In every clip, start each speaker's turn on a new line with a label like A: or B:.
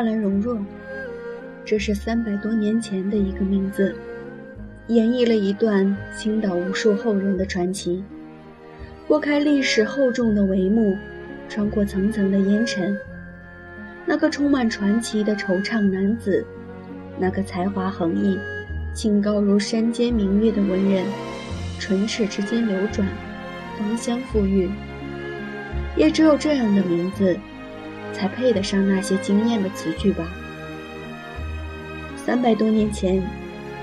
A: 纳兰容若，这是三百多年前的一个名字，演绎了一段倾倒无数后人的传奇。拨开历史厚重的帷幕，穿过层层的烟尘，那个充满传奇的惆怅男子，那个才华横溢、清高如山间明月的文人，唇齿之间流转，芳香馥郁。也只有这样的名字，才配得上那些惊艳的词句吧。三百多年前，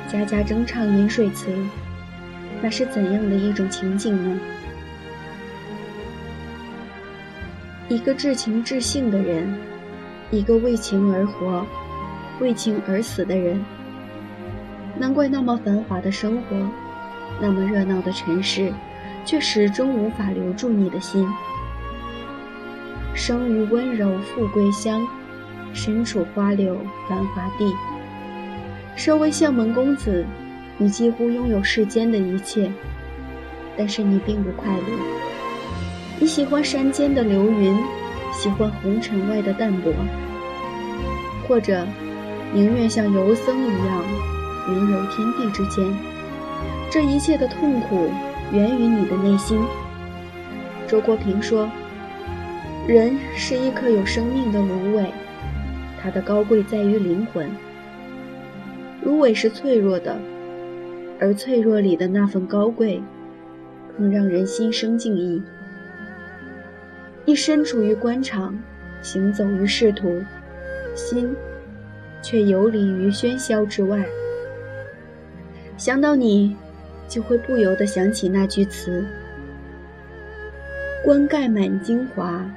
A: 家家争唱饮水词，那是怎样的一种情景呢？一个至情至性的人，一个为情而活、为情而死的人。难怪那么繁华的生活，那么热闹的城市，却始终无法留住你的心。生于温柔富贵乡，身处花柳繁华地。身为相门公子，你几乎拥有世间的一切，但是你并不快乐。你喜欢山间的流云，喜欢红尘外的淡泊，或者宁愿像游僧一样云游天地之间。这一切的痛苦源于你的内心。周国平说：“人是一颗有生命的芦苇，它的高贵在于灵魂。芦苇是脆弱的，而脆弱里的那份高贵，更让人心生敬意。”你身处于官场，行走于仕途，心却游离于喧嚣之外。想到你，就会不由得想起那句词：“冠盖满京华，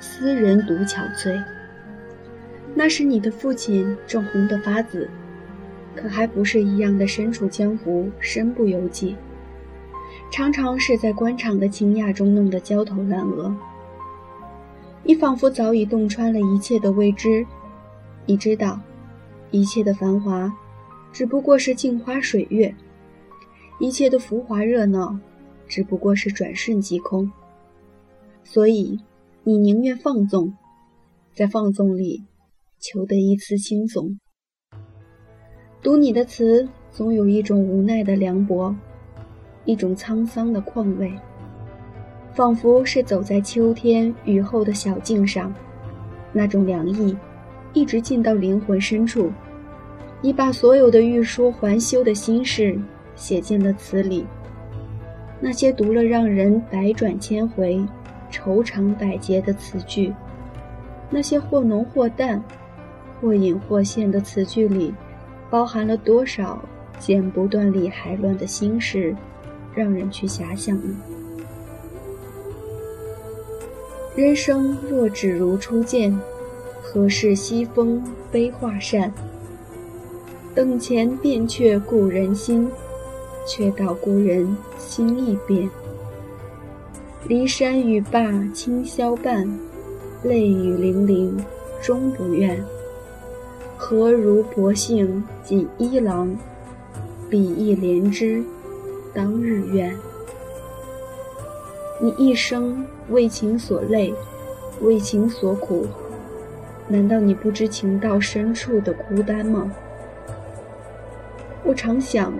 A: 斯人独憔悴。”那时你的父亲正红得发紫，可还不是一样的身处江湖，身不由己，常常是在官场的倾轧中弄得焦头烂额。你仿佛早已洞穿了一切的未知，你知道，一切的繁华，只不过是镜花水月；一切的浮华热闹，只不过是转瞬即空。所以，你宁愿放纵，在放纵里，求得一丝轻松。读你的词，总有一种无奈的凉薄，一种沧桑的况味。仿佛是走在秋天雨后的小径上，那种凉意，一直进到灵魂深处。你把所有的欲说还休的心事写进了词里，那些读了让人百转千回、愁肠百结的词句，那些或浓或淡、或隐或现的词句里，包含了多少剪不断理还乱的心事，让人去遐想呢？人生若只如初见，何事西风悲画扇？等闲变却故人心，却道故人心易变。骊山语罢清宵半，泪雨霖铃终不怨。何如薄幸锦衣郎，比翼连枝当日愿。你一生为情所累，为情所苦，难道你不知情到深处的孤单吗？我常想，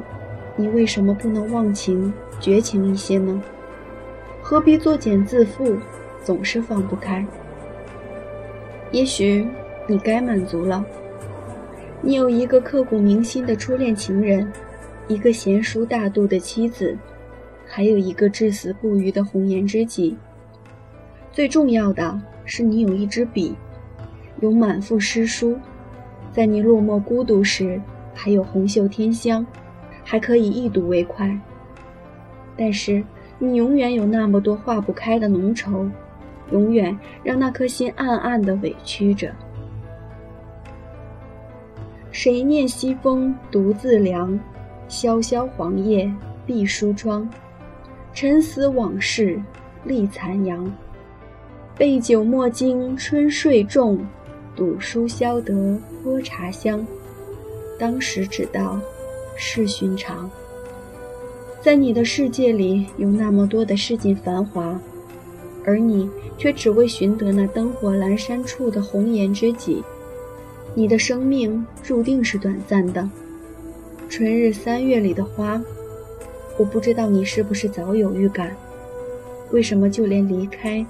A: 你为什么不能忘情、绝情一些呢？何必作茧自缚，总是放不开？也许你该满足了，你有一个刻骨铭心的初恋情人，一个贤淑大度的妻子。还有一个至死不渝的红颜知己。最重要的是，你有一支笔，有满腹诗书，在你落寞孤独时，还有红袖添香，还可以一睹为快。但是，你永远有那么多化不开的浓愁，永远让那颗心暗暗的委屈着。谁念西风独自凉，萧萧黄叶闭疏窗。沉思往事立残阳，杯酒莫惊春睡重，赌书消得泼茶香。当时只道是寻常，在你的世界里有那么多的世间繁华，而你却只为寻得那灯火阑珊处的红颜知己。你的生命注定是短暂的。春日三月里的花，我不知道你是不是早有预感。为什么就连离开，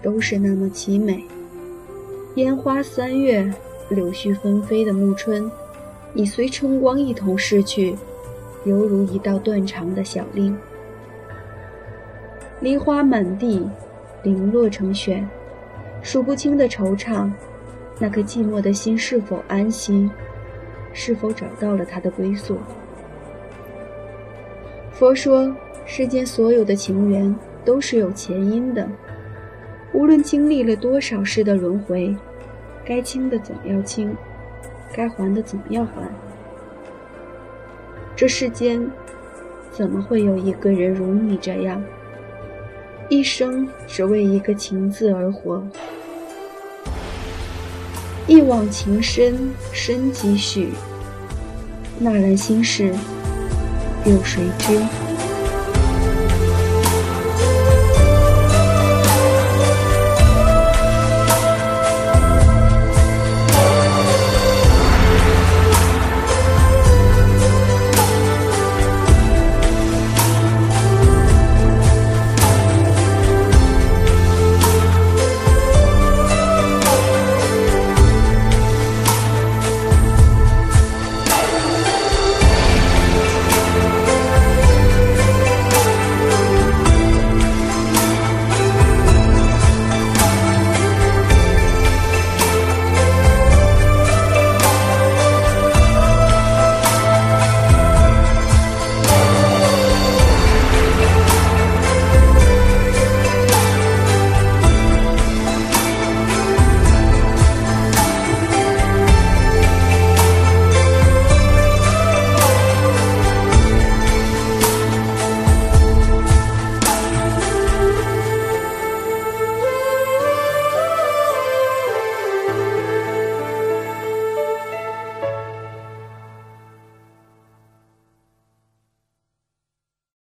A: 都是那么凄美？烟花三月，柳絮纷飞的暮春，你随春光一同逝去，犹如一道断肠的小令。梨花满地，零落成雪，数不清的惆怅。那颗寂寞的心是否安息？是否找到了它的归宿？佛说，世间所有的情缘都是有前因的。无论经历了多少世的轮回，该清的总要清，该还的总要还。这世间，怎么会有一个人如你这样，一生只为一个情字而活？一往情深深几许？那然心事，有谁知？